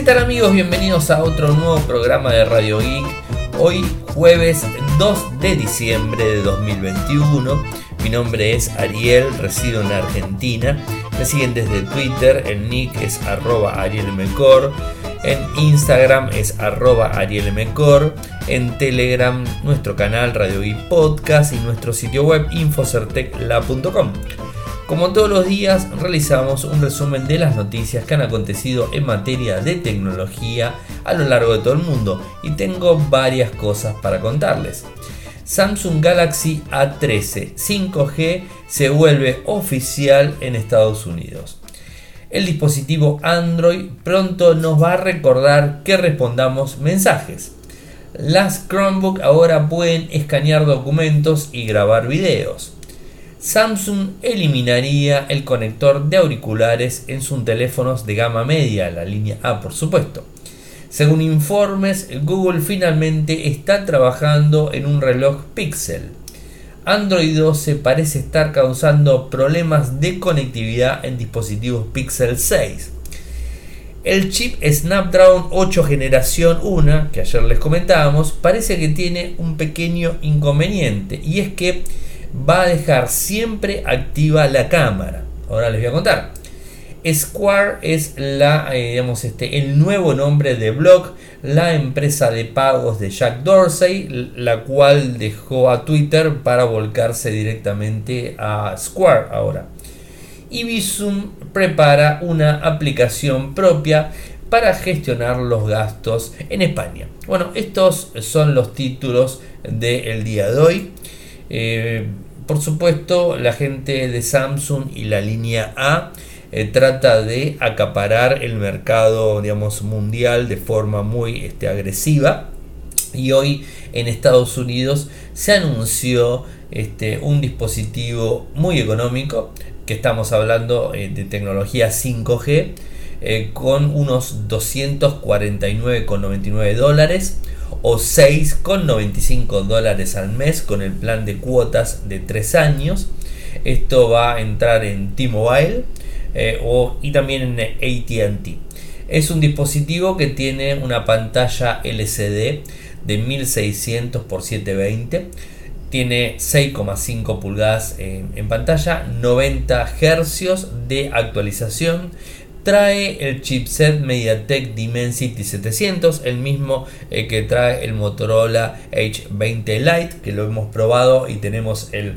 ¿Qué tal amigos? Bienvenidos a otro nuevo programa de Radio Geek. Hoy jueves 2 de diciembre de 2021. Mi nombre es Ariel, resido en Argentina. Me siguen desde Twitter, el nick es arroba arielmecor. En Instagram es arroba arielmecor. En Telegram nuestro canal Radio Geek Podcast y nuestro sitio web infocertecla.com. Como todos los días, realizamos un resumen de las noticias que han acontecido en materia de tecnología a lo largo de todo el mundo y tengo varias cosas para contarles. Samsung Galaxy A13 5G se vuelve oficial en Estados Unidos. El dispositivo Android pronto nos va a recordar que respondamos mensajes. Las Chromebook ahora pueden escanear documentos y grabar videos. Samsung eliminaría el conector de auriculares en sus teléfonos de gama media, la línea A por supuesto. Según informes, Google finalmente está trabajando en un reloj Pixel. Android 12 parece estar causando problemas de conectividad en dispositivos Pixel 6. El chip Snapdragon 8 generación 1, que ayer les comentábamos, parece que tiene un pequeño inconveniente y es que va a dejar siempre activa la cámara. Ahora les voy a contar. Square es la, eh, digamos, este, el nuevo nombre de Block, la empresa de pagos de Jack Dorsey, la cual dejó a Twitter para volcarse directamente a Square ahora. Y Visum prepara una aplicación propia para gestionar los gastos en España. Bueno, estos son los títulos del día de hoy. Eh, por supuesto, la gente de Samsung y la línea A eh, trata de acaparar el mercado digamos, mundial de forma muy este, agresiva. Y hoy en Estados Unidos se anunció este, un dispositivo muy económico, que estamos hablando eh, de tecnología 5G, con unos 249,99 dólares o 6,95 dólares al mes con el plan de cuotas de 3 años. Esto va a entrar en T-Mobile eh, y también en ATT. Es un dispositivo que tiene una pantalla LCD de 1600 x 720. Tiene 6,5 pulgadas en pantalla, 90 Hz de actualización trae el chipset MediaTek Dimensity 700, el mismo eh, que trae el Motorola H20 Lite, que lo hemos probado y tenemos el,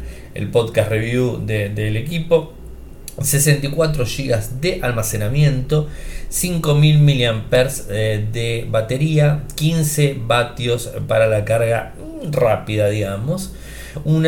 podcast review del equipo. 64 GB de almacenamiento, 5000 mAh de batería, 15 vatios para la carga rápida, digamos un,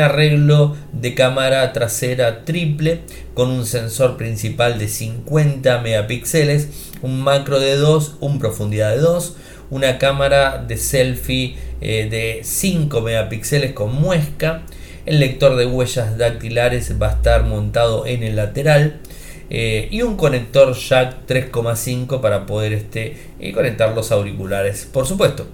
arreglo de cámara trasera triple con un sensor principal de 50 megapíxeles, un macro de 2, un profundidad de 2, una cámara de selfie eh, de 5 megapíxeles con muesca, el lector de huellas dactilares va a estar montado en el lateral. Eh, y un conector jack 3,5 para poder este, eh, conectar los auriculares por supuesto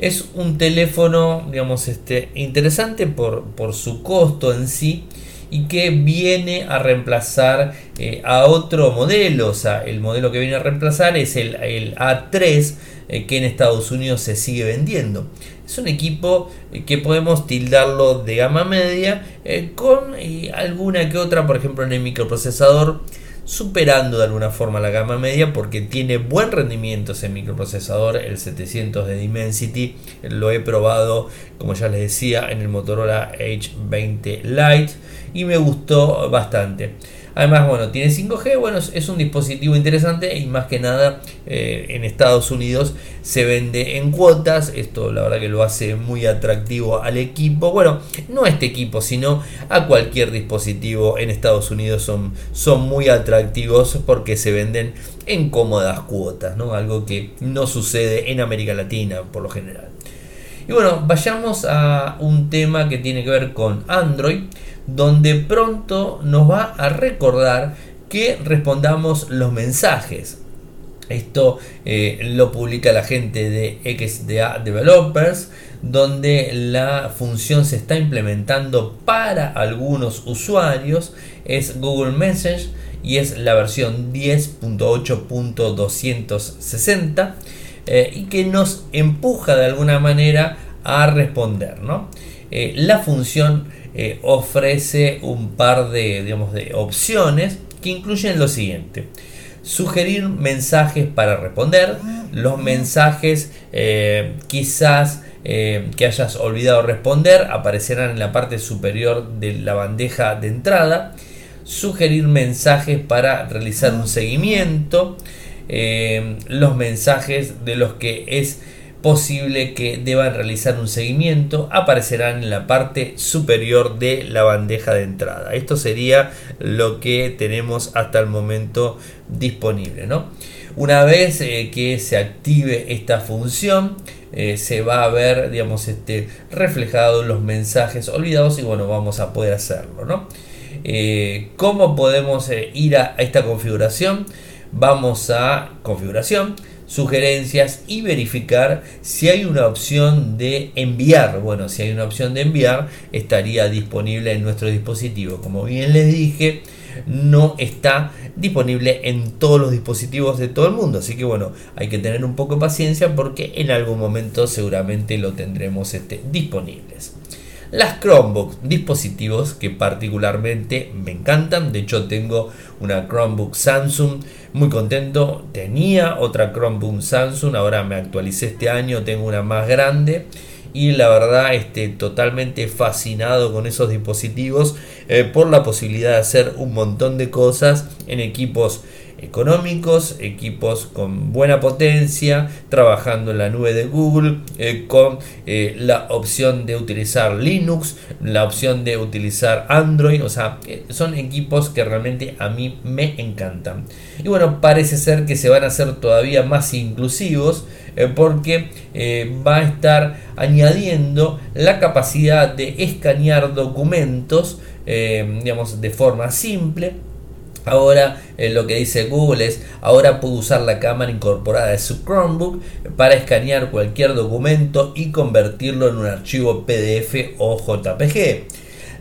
es un teléfono, digamos, este, interesante por, su costo en sí y que viene a reemplazar eh, a otro modelo. O sea, el modelo que viene a reemplazar es el, A3 eh, que en Estados Unidos se sigue vendiendo. Es un equipo eh, que podemos tildarlo de gama media con alguna que otra, por ejemplo, en el microprocesador superando de alguna forma la gama media porque tiene buen rendimiento ese microprocesador, el 700 de Dimensity. Lo he probado, como ya les decía, en el Motorola H20 Lite y me gustó bastante. Además, bueno, tiene 5G, bueno, es, un dispositivo interesante y más que nada eh, en Estados Unidos se vende en cuotas. Esto la verdad que lo hace muy atractivo al equipo. Bueno, no a este equipo, sino a cualquier dispositivo en Estados Unidos son, son muy atractivos porque se venden en cómodas cuotas, ¿no? Algo que no sucede en América Latina por lo general. Y bueno, vayamos a un tema que tiene que ver con Android donde pronto nos va a recordar que respondamos los mensajes. Esto eh, lo publica la gente de XDA Developers, donde la función se está implementando para algunos usuarios. Es Google Message y es la versión 10.8.260 eh, y que nos empuja de alguna manera a responder. Eh, la función ofrece un par de, digamos, de opciones que incluyen lo siguiente. Sugerir mensajes para responder, los mensajes eh, quizás eh, que hayas olvidado responder aparecerán en la parte superior de la bandeja de entrada, sugerir mensajes para realizar un seguimiento, eh, los mensajes de los que es posible que deban realizar un seguimiento aparecerán en la parte superior de la bandeja de entrada. Esto sería lo que tenemos hasta el momento disponible. ¿no? Una vez eh, que se active esta función, eh, se va a ver digamos, este, reflejado los mensajes olvidados y bueno, vamos a poder hacerlo. ¿no? Eh, ¿Cómo podemos ir a esta configuración? Vamos a configuración sugerencias y verificar si hay una opción de enviar. Bueno, si hay una opción de enviar, estaría disponible en nuestro dispositivo. Como bien les dije, no está disponible en todos los dispositivos de todo el mundo. Así que bueno, hay que tener un poco de paciencia porque en algún momento seguramente lo tendremos este, disponibles. Las Chromebook, dispositivos que particularmente me encantan. De hecho, tengo una Chromebook Samsung, muy contento. Tenía otra Chromebook Samsung, ahora me actualicé este año, tengo una más grande. Y la verdad, este, totalmente fascinado con esos dispositivos eh, por la posibilidad de hacer un montón de cosas en equipos económicos, equipos con buena potencia, trabajando en la nube de Google, eh, con eh, la opción de utilizar Linux, la opción de utilizar Android, o sea, eh, son equipos que realmente a mí me encantan. Y bueno, parece ser que se van a hacer todavía más inclusivos porque va a estar añadiendo la capacidad de escanear documentos, digamos, de forma simple Ahora eh, lo que dice Google es, ahora puedo usar la cámara incorporada de su Chromebook para escanear cualquier documento y convertirlo en un archivo PDF o JPG.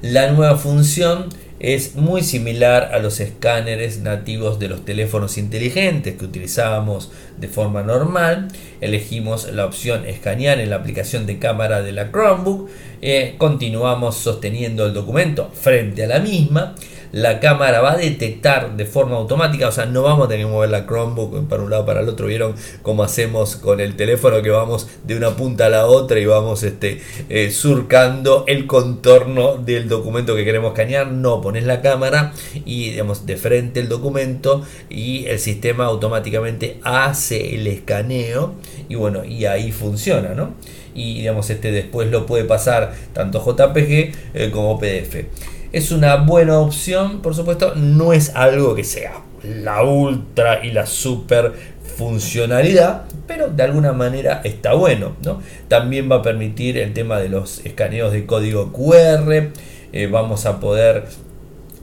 La nueva función es muy similar a los escáneres nativos de los teléfonos inteligentes que utilizábamos de forma normal. Elegimos la opción escanear en la aplicación de cámara de la Chromebook. Eh, continuamos sosteniendo el documento frente a la misma la cámara va a detectar de forma automática, o sea, no vamos a tener que mover la Chromebook para un lado para el otro. ¿Vieron cómo hacemos con el teléfono que vamos de una punta a la otra y vamos este, eh, surcando el contorno del documento que queremos escanear? No, pones la cámara y digamos de frente el documento y el sistema automáticamente hace el escaneo y bueno, y ahí funciona, ¿no? Y digamos, este después lo puede pasar tanto JPG eh, como PDF. Es una buena opción, por supuesto, no es algo que sea la ultra y la super funcionalidad, pero de alguna manera está bueno. ¿no? También va a permitir el tema de los escaneos de código QR, eh, vamos a poder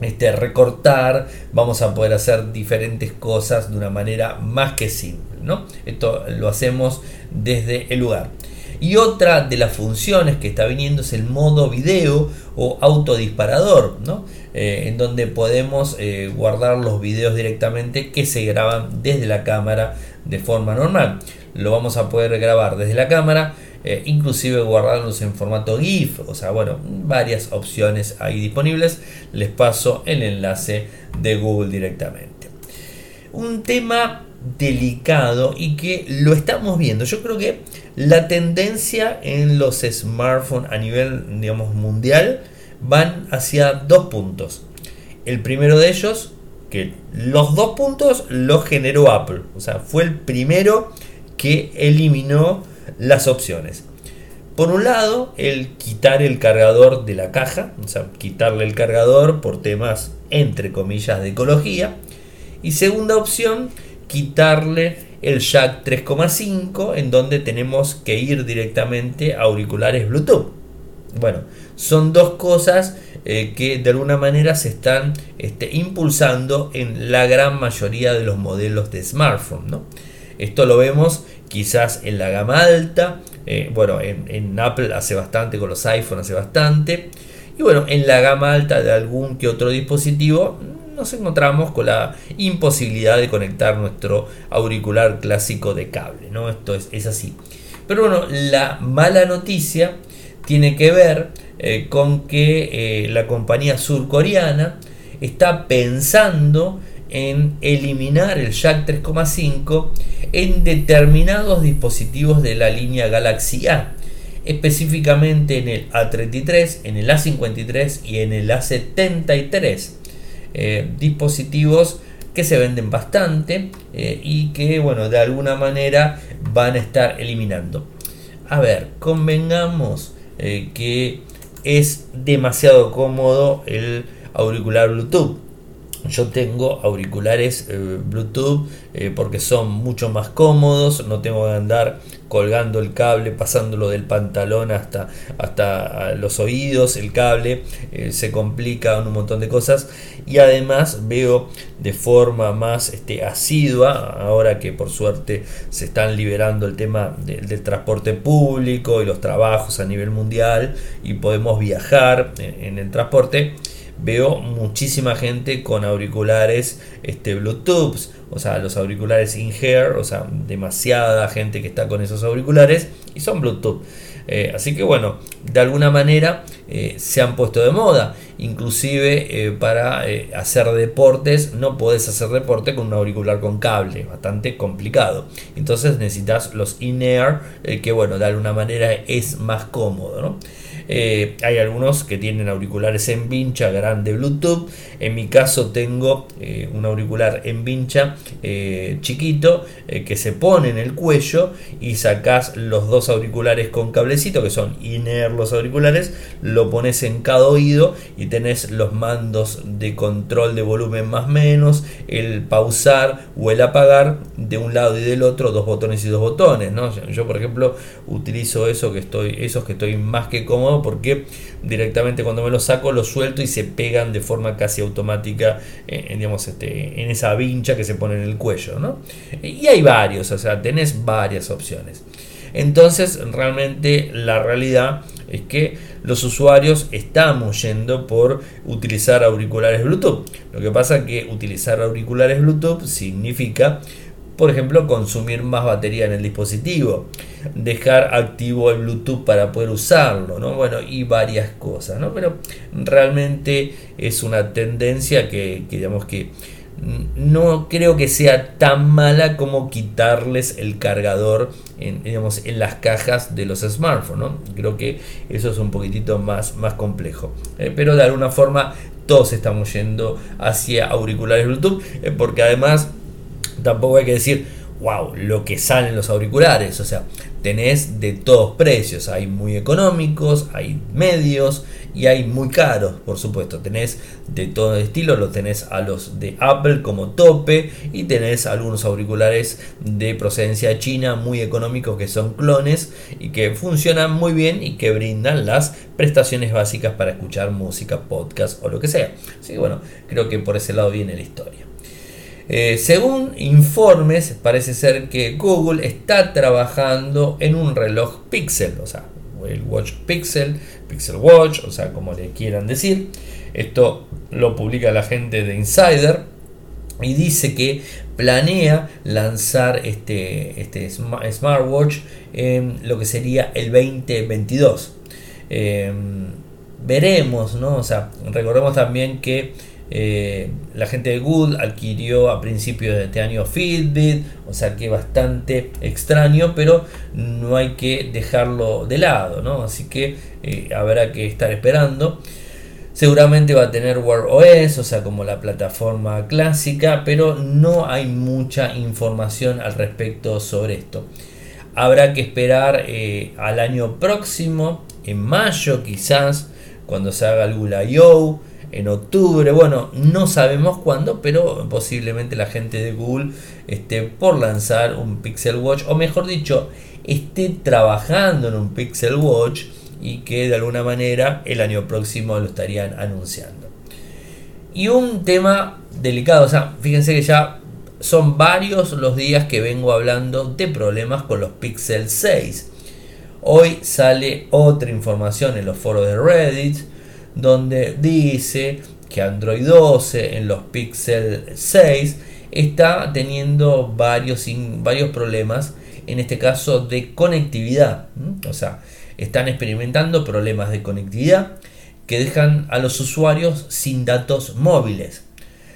este, recortar, vamos a poder hacer diferentes cosas de una manera más que simple. ¿no? Esto lo hacemos desde el lugar. Y otra de las funciones que está viniendo es el modo video o autodisparador, ¿no? Eh, en donde podemos eh, guardar los videos directamente que se graban desde la cámara de forma normal. Lo vamos a poder grabar desde la cámara, eh, inclusive guardarlos en formato GIF, o sea, bueno, varias opciones ahí disponibles. Les paso el enlace de Google directamente. Un tema delicado y que lo estamos viendo. Yo creo que la tendencia en los smartphones a nivel digamos, mundial van hacia dos puntos. El primero de ellos, que los dos puntos los generó Apple. O sea, fue el primero que eliminó las opciones. Por un lado, el quitar el cargador de la caja, o sea, quitarle el cargador por temas entre comillas de ecología. Y segunda opción, quitarle el jack 3,5 en donde tenemos que ir directamente a auriculares Bluetooth. Bueno, son dos cosas eh, que de alguna manera se están este, impulsando en la gran mayoría de los modelos de smartphone. Esto lo vemos quizás en la gama alta, eh, bueno, en, Apple hace bastante, con los iPhone hace bastante, y bueno, en la gama alta de algún que otro dispositivo nos encontramos con la imposibilidad de conectar nuestro auricular clásico de cable, ¿no? Esto es, así. Pero bueno, la mala noticia tiene que ver eh, con que eh, la compañía surcoreana está pensando en eliminar el jack 3,5 en determinados dispositivos de la línea Galaxy A, específicamente en el A33, en el A53 y en el A73. Eh, dispositivos que se venden bastante eh, y que bueno de alguna manera van a estar eliminando. A ver convengamos eh, que es demasiado cómodo el auricular bluetooth yo tengo auriculares eh, Bluetooth eh, porque son mucho más cómodos, no tengo que andar colgando el cable, pasándolo del pantalón hasta, hasta los oídos, el cable, eh, se complica un montón de cosas. Y además veo de forma más este, asidua, ahora que por suerte se están liberando el tema del transporte público y los trabajos a nivel mundial y podemos viajar en el transporte, veo muchísima gente con auriculares este, Bluetooth, o sea, los auriculares in-hair, o sea, demasiada gente que está con esos auriculares y son Bluetooth. Eh, así que bueno, de alguna manera eh, se han puesto de moda. Inclusive eh, para hacer deportes no puedes hacer deporte con un auricular con cable, bastante complicado. Entonces necesitas los in-air, que bueno, de alguna manera es más cómodo. ¿no? Eh, hay algunos que tienen auriculares en vincha grande Bluetooth. En mi caso tengo eh, un auricular en vincha eh, chiquito que se pone en el cuello y sacas los dos auriculares con cablecito que son iner los auriculares, lo pones en cada oído y tenés los mandos de control de volumen más menos, el pausar o el apagar de un lado y del otro, dos botones y dos botones. ¿no? Yo por ejemplo utilizo eso que estoy, esos que estoy más que cómodo porque directamente cuando me lo saco lo suelto y se pegan de forma casi automática eh, en, digamos, este, en esa vincha que se pone en el cuello. ¿no? Y hay varios, o sea, tenés varias opciones. Entonces, realmente la realidad es que los usuarios estamos yendo por utilizar auriculares Bluetooth. Lo que pasa es que utilizar auriculares Bluetooth significa por ejemplo, consumir más batería en el dispositivo, dejar activo el Bluetooth para poder usarlo, ¿no? Bueno, y varias cosas, ¿no? Pero realmente es una tendencia que, digamos que no creo que sea tan mala como quitarles el cargador en, digamos, en las cajas de los smartphones. ¿no? Creo que eso es un poquitito más, más complejo. Eh, pero de alguna forma todos estamos yendo hacia auriculares Bluetooth eh, porque además tampoco hay que decir, wow, lo que salen los auriculares. O sea, tenés de todos precios. Hay muy económicos, hay medios y hay muy caros, por supuesto. Tenés de todo estilo, lo tenés a los de Apple como tope y tenés algunos auriculares de procedencia china muy económicos que son clones y que funcionan muy bien y que brindan las prestaciones básicas para escuchar música, podcast o lo que sea. Así que bueno, creo que por ese lado viene la historia. Eh, según informes, parece ser que Google está trabajando en un reloj Pixel, o sea, el Watch Pixel, Pixel Watch, o sea, como le quieran decir. Esto lo publica la gente de Insider y dice que planea lanzar este, este smartwatch en lo que sería el 2022. Em, veremos, ¿no? O sea, recordemos también que eh, la gente de Google adquirió a principios de este año Fitbit, o sea que bastante extraño, pero no hay que dejarlo de lado, ¿no? Así que eh, habrá que estar esperando. Seguramente va a tener Wear OS, o sea, como la plataforma clásica, pero no hay mucha información al respecto sobre esto. Habrá que esperar eh, al año próximo, en mayo quizás, cuando se haga el Google I.O en octubre, bueno, no sabemos cuándo, pero posiblemente la gente de Google esté por lanzar un Pixel Watch, o mejor dicho, esté trabajando en un Pixel Watch y que de alguna manera el año próximo lo estarían anunciando. Y un tema delicado, o sea, fíjense que ya son varios los días que vengo hablando de problemas con los Pixel 6. Hoy sale otra información en los foros de Reddit donde dice que Android 12 en los Pixel 6 está teniendo varios, varios problemas, en este caso de conectividad. O sea, están experimentando problemas de conectividad que dejan a los usuarios sin datos móviles.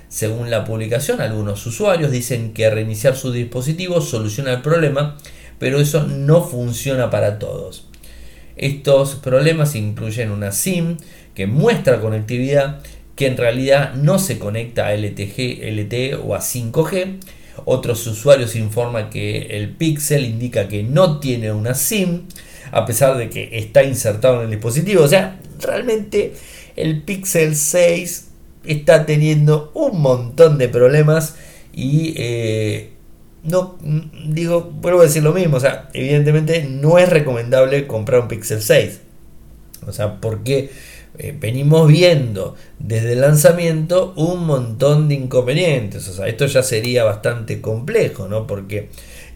Según la publicación, algunos usuarios dicen que reiniciar su dispositivo soluciona el problema, pero eso no funciona para todos. Estos problemas incluyen una SIM que muestra conectividad que en realidad no se conecta a LTG, LTE o a 5G. Otros usuarios informan que el Pixel indica que no tiene una SIM a pesar de que está insertado en el dispositivo. O sea, realmente el Pixel 6 está teniendo un montón de problemas y eh, no digo, vuelvo a decir lo mismo, o sea, evidentemente no es recomendable comprar un Pixel 6. O sea, porque eh, venimos viendo desde el lanzamiento un montón de inconvenientes. O sea, esto ya sería bastante complejo, ¿no? Porque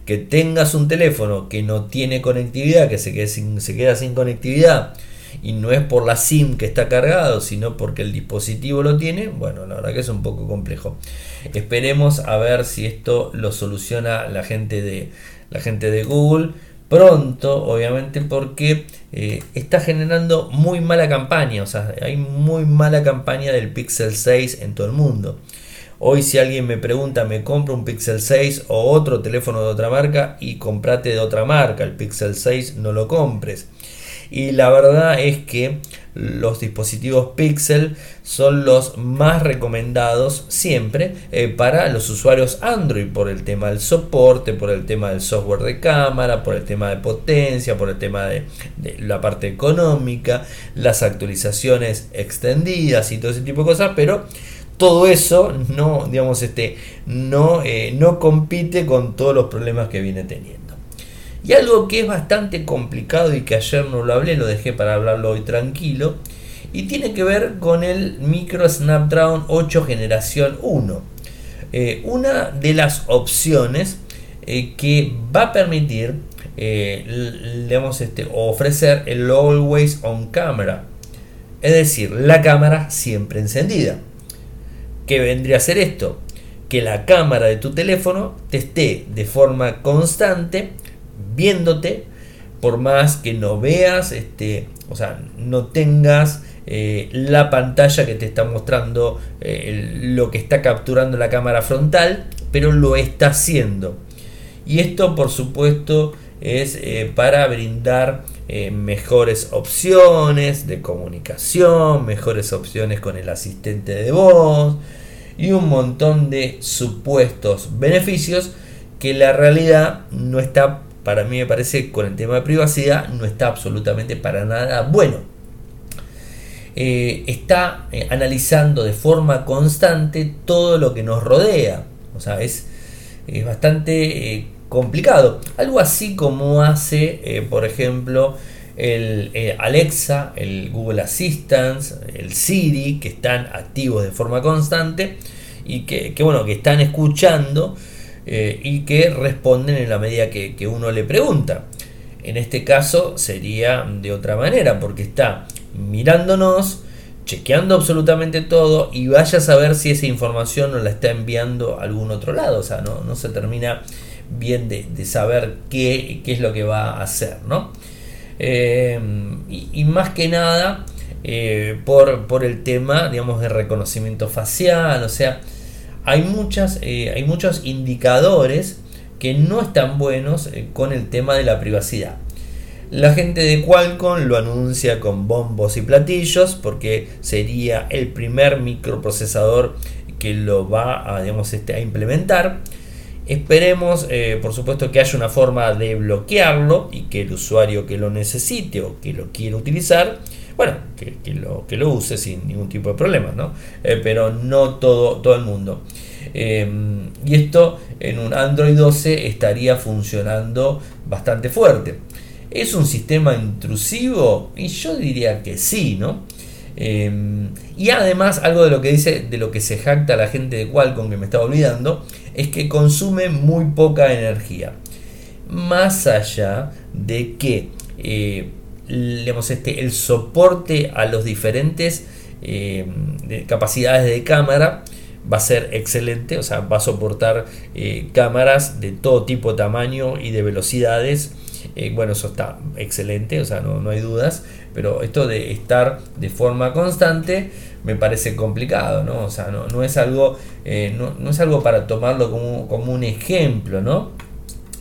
que tengas un teléfono que no tiene conectividad, que se, sin, se queda sin conectividad, y no es por la SIM que está cargado, sino porque el dispositivo lo tiene, bueno, la verdad que es un poco complejo. Esperemos a ver si esto lo soluciona la gente de, la gente de Google pronto, obviamente, porque eh, está generando muy mala campaña, o sea, hay muy mala campaña del Pixel 6 en todo el mundo. Hoy si alguien me pregunta, me compro un Pixel 6 o otro teléfono de otra marca y comprate de otra marca, el Pixel 6 no lo compres. Y la verdad es que los dispositivos Pixel son los más recomendados siempre eh, para los usuarios Android por el tema del soporte, por el tema del software de cámara, por el tema de potencia, por el tema de, la parte económica, las actualizaciones extendidas y todo ese tipo de cosas, pero todo eso no, digamos, este, no, eh, no compite con todos los problemas que viene teniendo. Y algo que es bastante complicado y que ayer no lo hablé, lo dejé para hablarlo hoy tranquilo, y tiene que ver con el micro Snapdragon 8 generación 1. Eh, una de las opciones eh, que va a permitir eh, este, ofrecer el Always On Camera, es decir, la cámara siempre encendida. ¿Qué vendría a ser esto? Que la cámara de tu teléfono te esté de forma constante viéndote, por más que no veas, este, o sea, no tengas eh, la pantalla que te está mostrando eh, lo que está capturando la cámara frontal, pero lo está haciendo. Y esto, por supuesto, es eh, para brindar mejores opciones de comunicación, mejores opciones con el asistente de voz y un montón de supuestos beneficios que la realidad no está para mí me parece con el tema de privacidad no está absolutamente para nada bueno. Eh, está eh, analizando de forma constante todo lo que nos rodea. O sea, es, bastante eh, complicado. Algo así como hace, por ejemplo, el Alexa, el Google Assistant, el Siri, que están activos de forma constante y que bueno, que están escuchando eh, y que responden en la medida que, uno le pregunta. En este caso sería de otra manera, porque está mirándonos, chequeando absolutamente todo y vaya a saber si esa información nos la está enviando a algún otro lado. O sea, no, se termina bien de, saber qué, es lo que va a hacer, ¿no? Eh, y, más que nada eh, por, por el tema, digamos, de reconocimiento facial, o sea, hay, muchas, eh, hay muchos indicadores que no están buenos eh, con el tema de la privacidad. La gente de Qualcomm lo anuncia con bombos y platillos porque sería el primer microprocesador que lo va a, digamos, este, a implementar. Esperemos, eh, por supuesto, que haya una forma de bloquearlo y que el usuario que lo necesite o que lo quiera utilizar bueno, que, lo, que lo use sin ningún tipo de problema, ¿no? Eh, pero no todo, todo el mundo. Em, y esto en un Android 12 estaría funcionando bastante fuerte. ¿Es un sistema intrusivo? Y yo diría que sí, ¿no? Em, y además, algo de lo que dice, de lo que se jacta la gente de Qualcomm, que me estaba olvidando, es que consume muy poca energía. Más allá de que eh, este, el soporte a los diferentes em, capacidades de cámara va a ser excelente, o sea, va a soportar eh, cámaras de todo tipo, tamaño y de velocidades. Eh, bueno, eso está excelente, o sea, no, no hay dudas. Pero esto de estar de forma constante me parece complicado, ¿no? O sea, no, es, algo, eh, no, es algo para tomarlo como, un ejemplo, ¿no?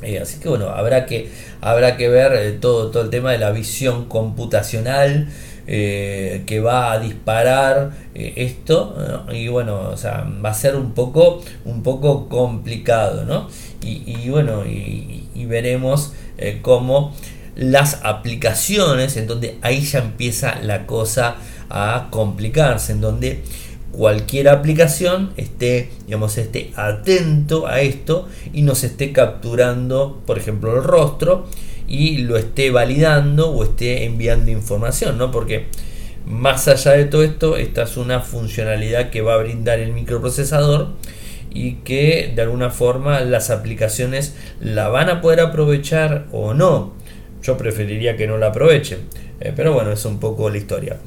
Eh, así que bueno, habrá que, habrá que ver eh, todo, todo el tema de la visión computacional que va a disparar esto y bueno o sea va a ser un poco un poco complicado no y, bueno y veremos cómo las aplicaciones, en donde ahí ya empieza la cosa a complicarse, en donde cualquier aplicación esté, digamos, esté atento a esto y nos esté capturando, por ejemplo, el rostro y lo esté validando o esté enviando información, ¿no? Porque más allá de todo esto, esta es una funcionalidad que va a brindar el microprocesador y que de alguna forma las aplicaciones la van a poder aprovechar o no. Yo preferiría que no la aprovechen. Eh, pero bueno, es un poco la historia.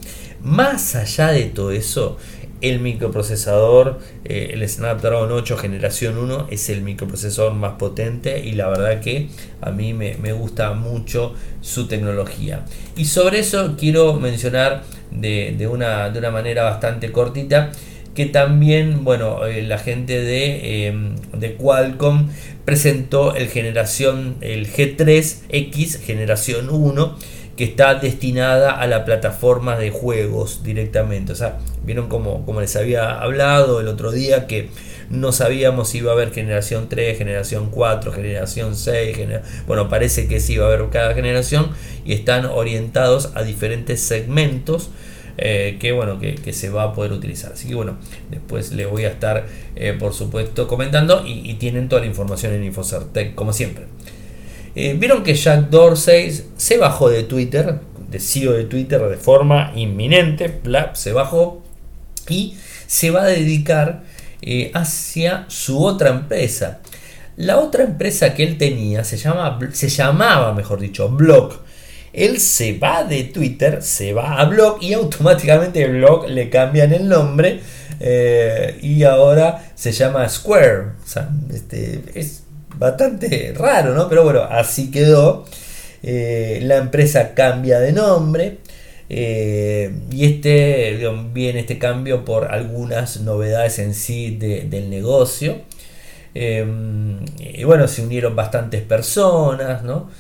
Más allá de todo eso, el microprocesador, eh, el Snapdragon 8 generación 1 es el microprocesador más potente y la verdad que a mí me, gusta mucho su tecnología. Y sobre eso quiero mencionar de, una, de una manera bastante cortita que también, bueno, eh, la gente de, de Qualcomm presentó el generación el G3X generación 1 que está destinada a la plataforma de juegos directamente. Vieron como, como les había hablado el otro día que no sabíamos si iba a haber generación 3, generación 4, generación 6. Bueno, parece que sí va a haber cada generación y están orientados a diferentes segmentos eh, que bueno que, se va a poder utilizar. Así que bueno después le voy a estar eh, por supuesto comentando y, tienen toda la información en Infocertec como siempre. Eh, vieron que Jack Dorsey se bajó de Twitter de CEO de Twitter de forma inminente se bajó y se va a dedicar hacia su otra empresa la otra empresa que él tenía se, llama, se llamaba, mejor dicho, Block él se va de Twitter, se va a blog y automáticamente blog le cambian el nombre eh, y ahora se llama Square. Este, es bastante raro, ¿no? Pero bueno, así quedó. Eh, la empresa cambia de nombre. Eh, y este viene este cambio por algunas novedades en sí del negocio. y bueno, se unieron bastantes personas, ¿no?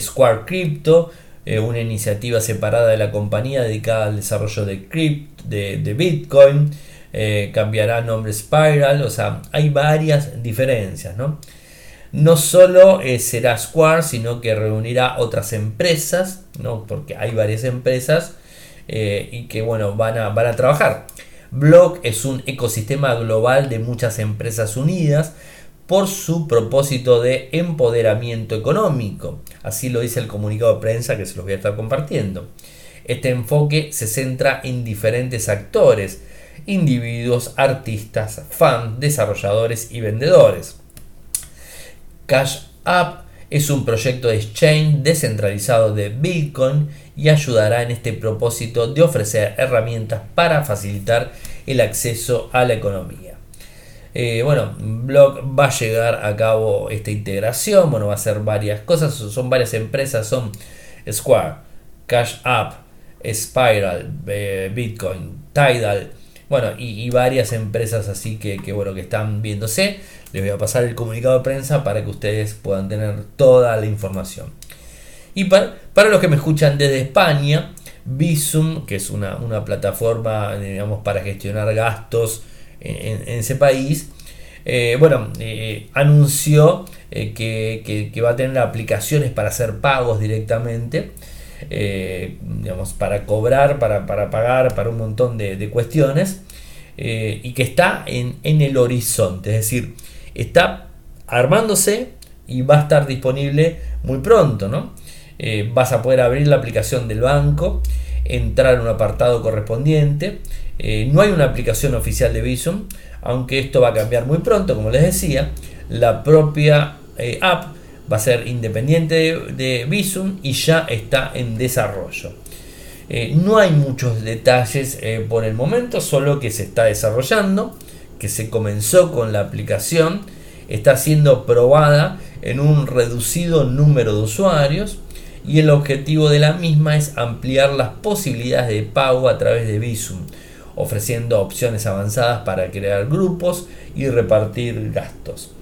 Square Crypto eh, una iniciativa separada de la compañía dedicada al desarrollo de, crypt, de, Bitcoin, eh, cambiará nombre Spiral, o sea, hay varias diferencias, ¿no? No solo eh, será Square, sino que reunirá otras empresas, ¿no? Porque hay varias empresas y que, bueno, van a, van a trabajar. Block es un ecosistema global de muchas empresas unidas por su propósito de empoderamiento económico. Así lo dice el comunicado de prensa que se los voy a estar compartiendo. Este enfoque se centra en diferentes actores, individuos, artistas, fans, desarrolladores y vendedores. Cash App es un proyecto de exchange descentralizado de Bitcoin y ayudará en este propósito de ofrecer herramientas para facilitar el acceso a la economía. Eh, bueno, Block va a llegar a cabo esta integración, bueno, va a hacer varias cosas, son varias empresas, son Square, Cash App, Spiral, eh, Bitcoin, Tidal, bueno, y, varias empresas así que, bueno, que están viéndose. Les voy a pasar el comunicado de prensa para que ustedes puedan tener toda la información. Y para, los que me escuchan desde España, Visum, que es una, una plataforma, digamos, para gestionar gastos, en, ese país, eh, bueno, eh, anunció eh, que, va a tener aplicaciones para hacer pagos directamente, digamos, para cobrar, para, pagar, para un montón de, cuestiones, y que está en, en, el horizonte, es decir, está armándose y va a estar disponible muy pronto, ¿no? vas a poder abrir la aplicación del banco entrar en un apartado correspondiente. Eh, no hay una aplicación oficial de Visum, aunque esto va a cambiar muy pronto, como les decía. La propia eh, app va a ser independiente de, Visum y ya está en desarrollo. Eh, no hay muchos detalles por el momento, solo que se está desarrollando, que se comenzó con la aplicación, está siendo probada en un reducido número de usuarios y el objetivo de la misma es ampliar las posibilidades de pago a través de Visum, ofreciendo opciones avanzadas para crear grupos y repartir gastos.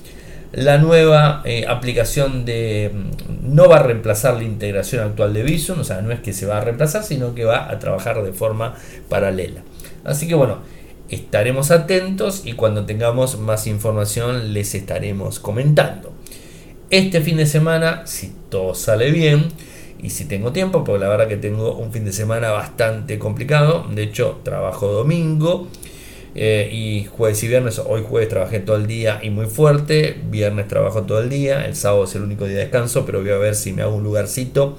La nueva eh, aplicación de mm, no va a reemplazar la integración actual de Visum, o sea, no es que se va a reemplazar, sino que va a trabajar de forma paralela. Así que bueno, estaremos atentos y cuando tengamos más información les estaremos comentando. Este fin de semana, si todo sale bien, y si tengo tiempo, porque la verdad que tengo un fin de semana bastante complicado. De hecho, trabajo domingo eh, y jueves y viernes. Hoy jueves trabajé todo el día y muy fuerte. Viernes trabajo todo el día. El sábado es el único día de descanso, pero voy a ver si me hago un lugarcito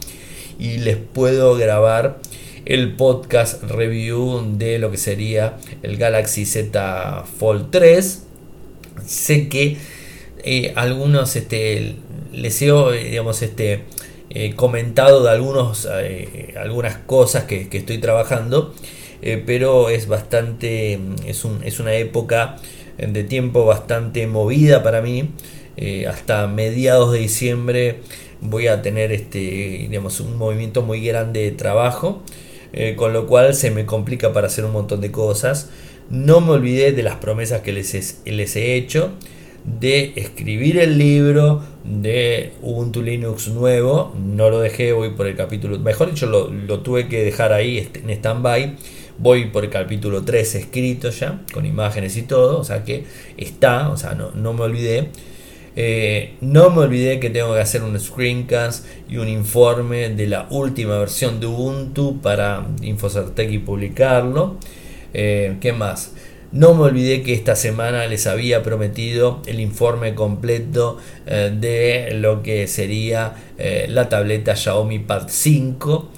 y les puedo grabar el podcast review de lo que sería el Galaxy Z Fold 3. Sé que eh, algunos este, les he, digamos, este, comentado de algunos, eh, algunas cosas que, estoy trabajando, eh, pero es bastante, es, un, es, una época de tiempo bastante movida para mí. Eh, hasta mediados de diciembre voy a tener este, digamos, un movimiento muy grande de trabajo, con lo cual se me complica para hacer un montón de cosas. No me olvidé de las promesas que les, les he hecho de escribir el libro de Ubuntu Linux nuevo. No lo dejé, voy por el capítulo, mejor dicho, lo, tuve que dejar ahí este, en stand-by. Voy por el capítulo 3 escrito ya, con imágenes y todo, o sea que está, o sea, no, no me olvidé. Eh, no me olvidé que tengo que hacer un screencast y un informe de la última versión de Ubuntu para Infocertec y publicarlo. Eh, ¿Qué más? No me olvidé que esta semana les había prometido el informe completo eh, de lo que sería la tableta Xiaomi Pad 5.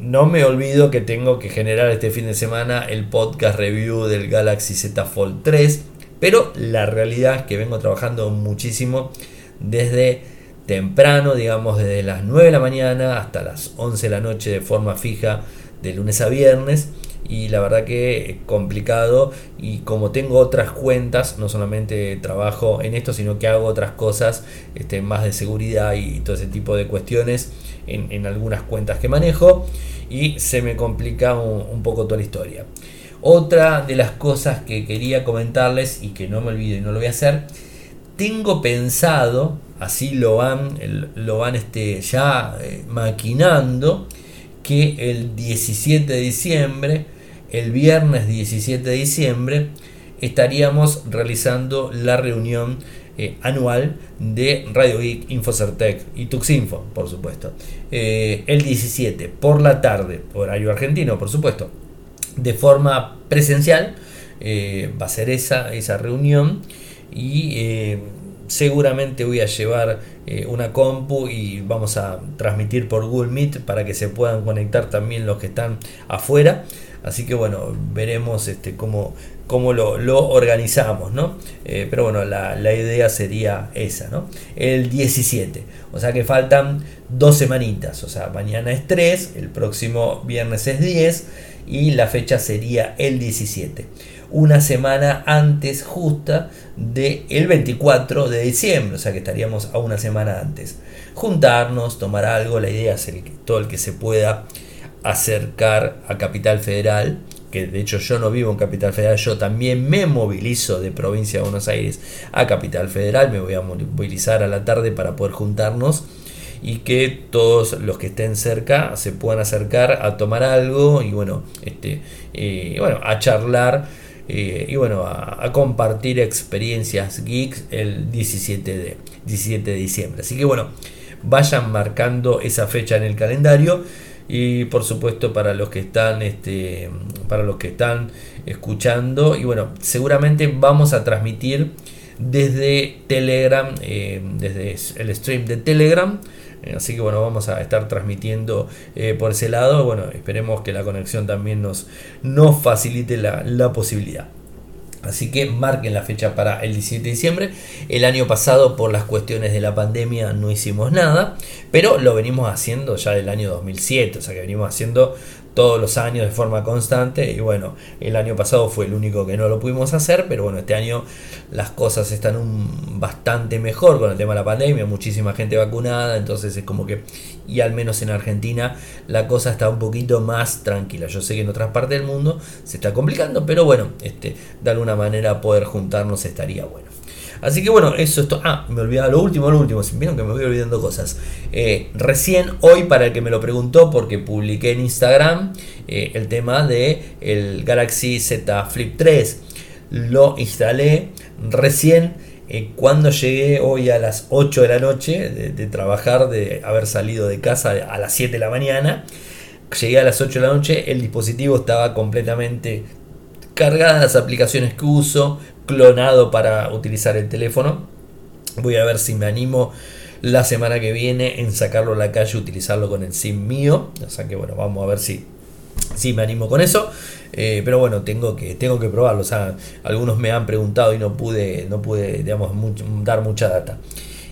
No me olvido que tengo que generar este fin de semana el podcast review del Galaxy Z Fold 3. Pero la realidad es que vengo trabajando muchísimo desde temprano, digamos desde las 9 de la mañana hasta las 11 de la noche de forma fija de lunes a viernes y la verdad que complicado y como tengo otras cuentas, no solamente trabajo en esto, sino que hago otras cosas este, más de seguridad y todo ese tipo de cuestiones en, algunas cuentas que manejo y se me complica un, poco toda la historia. Otra de las cosas que quería comentarles y que no me olvido y no lo voy a hacer, tengo pensado, así lo van, lo van este, ya eh, maquinando, que el 17 de diciembre el viernes 17 de diciembre estaríamos realizando la reunión eh, anual de Radio Geek, Infocertec y Tuxinfo, por supuesto. Eh, el 17 por la tarde, horario argentino, por supuesto, de forma presencial. Eh, va a ser esa, esa reunión y seguramente voy a llevar una compu y vamos a transmitir por Google Meet para que se puedan conectar también los que están afuera. Así que bueno, veremos este, cómo, cómo lo, organizamos, ¿no? Eh, pero bueno, la, idea sería esa, ¿no? El 17. O sea que faltan dos semanitas. O sea, mañana es 3, el próximo viernes es 10 y la fecha sería el 17. Una semana antes justa del el 24 de diciembre, o sea que estaríamos a una semana antes. Juntarnos, tomar algo, la idea es el, todo el que se pueda acercar a Capital Federal, que de hecho yo no vivo en Capital Federal, yo también me movilizo de provincia de Buenos Aires a Capital Federal, me voy a movilizar a la tarde para poder juntarnos y que todos los que estén cerca se puedan acercar a tomar algo y bueno, este, eh, bueno a charlar eh, y bueno, a, compartir experiencias geeks el 17 de, 17 de diciembre. Así que bueno, vayan marcando esa fecha en el calendario y por supuesto para los que están este, para los que están escuchando y bueno seguramente vamos a transmitir desde telegram eh, desde el stream de telegram así que bueno, vamos a estar transmitiendo por ese lado. Bueno, esperemos que la conexión también nos, nos facilite la, la posibilidad. Así que marquen la fecha para el 17 de diciembre. El año pasado por las cuestiones de la pandemia no hicimos nada, pero lo venimos haciendo ya del año 2007, o sea que venimos haciendo todos los años de forma constante y bueno, el año pasado fue el único que no lo pudimos hacer, pero bueno, este año las cosas están un, bastante mejor con el tema de la pandemia, muchísima gente vacunada, entonces es como que, y al menos en Argentina, la cosa está un poquito más tranquila. Yo sé que en otras partes del mundo se está complicando, pero bueno, este, de alguna manera poder juntarnos estaría bueno. Así que bueno, eso es todo. Ah, me olvidaba lo último, lo último. Vieron que me voy olvidando cosas. Eh, recién hoy, para el que me lo preguntó, porque publiqué en Instagram eh, el tema de el Galaxy Z Flip 3. Lo instalé recién eh, cuando llegué hoy a las 8 de la noche de, trabajar, de haber salido de casa a las 7 de la mañana. Llegué a las 8 de la noche, el dispositivo estaba completamente cargada las aplicaciones que uso, clonado para utilizar el teléfono. Voy a ver si me animo la semana que viene en sacarlo a la calle y utilizarlo con el SIM mío. O sea que bueno, vamos a ver si, si me animo con eso. Eh, pero bueno, tengo que, tengo que probarlo. O sea, algunos me han preguntado y no pude, no pude digamos, dar mucha data.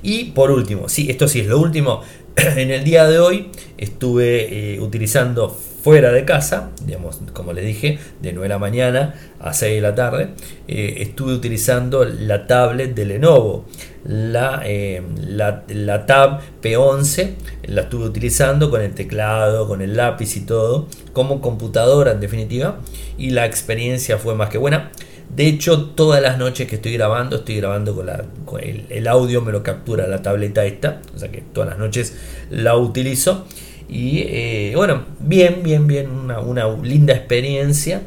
Y por último, sí, esto sí es lo último. en el día de hoy estuve eh, utilizando fuera de casa, digamos, como les dije, de 9 de la mañana a 6 de la tarde, eh, estuve utilizando la tablet de Lenovo, la, eh, la, Tab P11, la estuve utilizando con el teclado, con el lápiz y todo, como computadora en definitiva, y la experiencia fue más que buena. De hecho, todas las noches que estoy grabando, estoy grabando con, la, el, audio, me lo captura la tableta esta, o sea que todas las noches la utilizo. Y eh, bueno, bien, bien, bien, una, linda experiencia.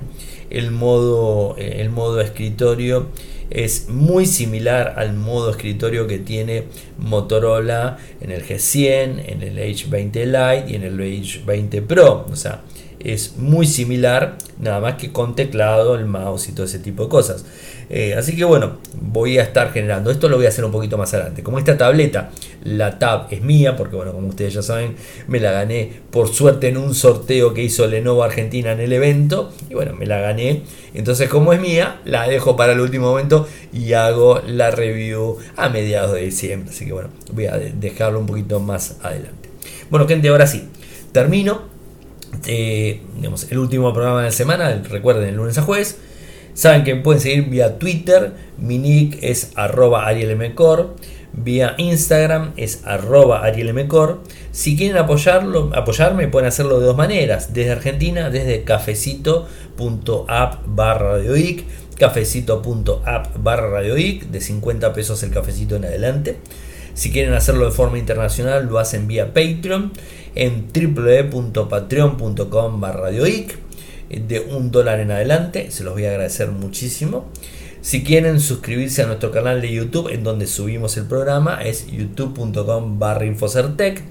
El modo, eh, el modo escritorio es muy similar al modo escritorio que tiene Motorola en el G100, en el H20 Lite y en el H20 Pro. O sea, es muy similar, nada más que con teclado, el mouse y todo ese tipo de cosas. Eh, así que bueno, voy a estar generando. Esto lo voy a hacer un poquito más adelante. Como esta tableta, la tab es mía, porque bueno, como ustedes ya saben, me la gané por suerte en un sorteo que hizo Lenovo Argentina en el evento. Y bueno, me la gané. Entonces, como es mía, la dejo para el último momento y hago la review a mediados de diciembre. Así que bueno, voy a dejarlo un poquito más adelante. Bueno, gente, ahora sí, termino eh, el último programa de la semana, recuerden, el lunes a jueves. Saben que pueden seguir vía Twitter, mi nick es arroba arielmcor, vía Instagram es arroba arielmcor. Si quieren apoyarlo, apoyarme pueden hacerlo de dos maneras, desde Argentina, desde cafecito.app barra cafecito.app barra radioic, de 50 pesos el cafecito en adelante. Si quieren hacerlo de forma internacional, lo hacen vía Patreon en www.patreon.com radioic de un dólar en adelante. Se los voy a agradecer muchísimo. Si quieren suscribirse a nuestro canal de YouTube en donde subimos el programa es youtube.com barra infocertec.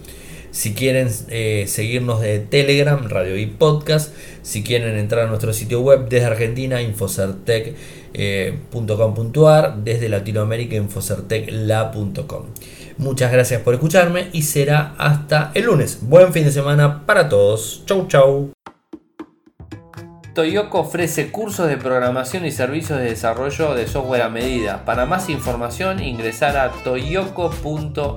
Si quieren eh, seguirnos de Telegram, Radio y Podcast. Si quieren entrar a nuestro sitio web desde Argentina, infocertec.com.ar. Eh, desde Latinoamérica, infocertecla.com. Muchas gracias por escucharme y será hasta el lunes. Buen fin de semana para todos. Chau, chau. Toyoko ofrece cursos de programación y servicios de desarrollo de software a medida. Para más información ingresar a toyoko.io.